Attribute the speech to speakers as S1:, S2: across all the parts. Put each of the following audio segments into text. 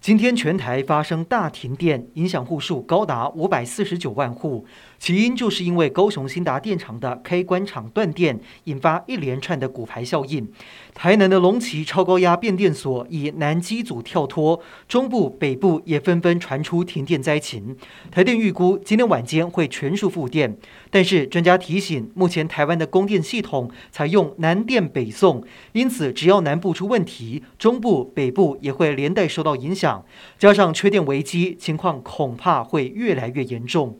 S1: 今天全台发生大停电，影响户数高达五百四十九万户。起因就是因为高雄兴达电厂的开关厂断电，引发一连串的骨牌效应。台南的龙崎超高压变电所以南机组跳脱，中部、北部也纷纷传出停电灾情。台电预估今天晚间会全数复电，但是专家提醒，目前台湾的供电系统采用南电北送，因此只要南部出问题，中部、北部也会连带受到影响。加上缺电危机，情况恐怕会越来越严重。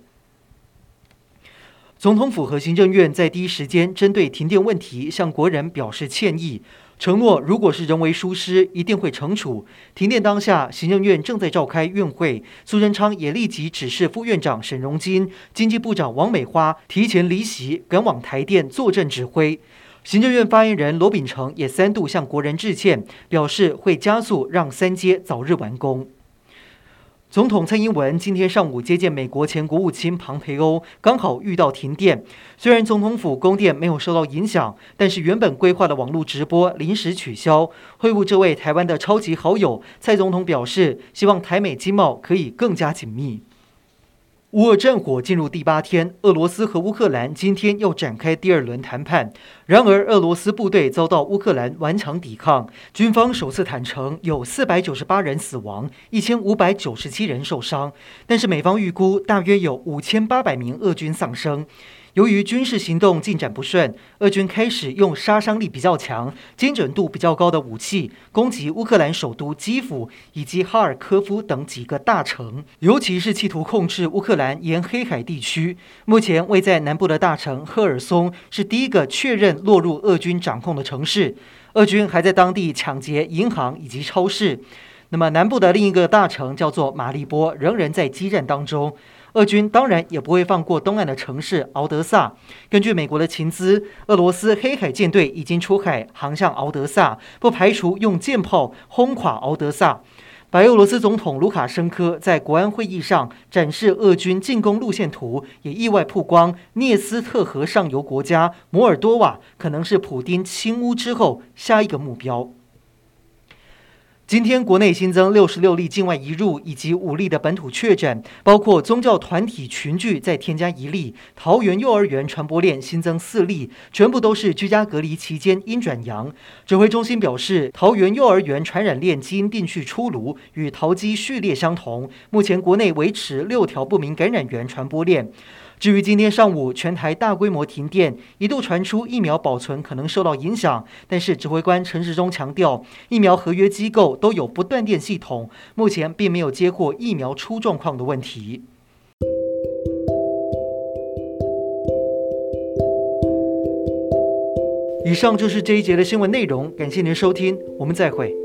S1: 总统府和行政院在第一时间针对停电问题向国人表示歉意，承诺如果是人为疏失，一定会惩处。停电当下，行政院正在召开院会，苏贞昌也立即指示副院长沈荣金、经济部长王美花提前离席，赶往台电坐镇指挥。行政院发言人罗秉成也三度向国人致歉，表示会加速让三阶早日完工。总统蔡英文今天上午接见美国前国务卿庞培欧，刚好遇到停电。虽然总统府供电没有受到影响，但是原本规划的网络直播临时取消。会晤这位台湾的超级好友，蔡总统表示，希望台美经贸可以更加紧密。乌俄战火进入第八天，俄罗斯和乌克兰今天要展开第二轮谈判。然而，俄罗斯部队遭到乌克兰顽强抵抗，军方首次坦承有四百九十八人死亡，一千五百九十七人受伤。但是，美方预估大约有五千八百名俄军丧生。由于军事行动进展不顺，俄军开始用杀伤力比较强、精准度比较高的武器攻击乌克兰首都基辅以及哈尔科夫等几个大城，尤其是企图控制乌克兰沿黑海地区。目前位在南部的大城赫尔松是第一个确认落入俄军掌控的城市。俄军还在当地抢劫银行以及超市。那么南部的另一个大城叫做马利波，仍然在激战当中。俄军当然也不会放过东岸的城市敖德萨。根据美国的情资，俄罗斯黑海舰队已经出海航向敖德萨，不排除用舰炮轰垮敖德萨。白俄罗斯总统卢卡申科在国安会议上展示俄军进攻路线图，也意外曝光聂斯特河上游国家摩尔多瓦可能是普丁亲乌之后下一个目标。今天国内新增六十六例境外移入以及五例的本土确诊，包括宗教团体群聚再添加一例，桃园幼儿园传播链新增四例，全部都是居家隔离期间阴转阳。指挥中心表示，桃园幼儿园传染链基因定序出炉，与桃机序列相同。目前国内维持六条不明感染源传播链。至于今天上午全台大规模停电，一度传出疫苗保存可能受到影响，但是指挥官陈时中强调，疫苗合约机构都有不断电系统，目前并没有接过疫苗出状况的问题。以上就是这一节的新闻内容，感谢您收听，我们再会。